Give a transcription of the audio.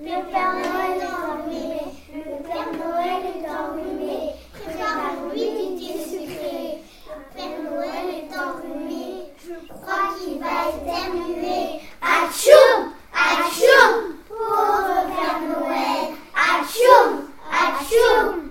Le Père Noël est enrhumé, le Père Noël est enrhumé, prépare-lui du thé sucré. Le Père Noël est enrhumé, je crois qu'il va éternuer. Achoum, achoum, pauvre Père Noël, achoum, achoum.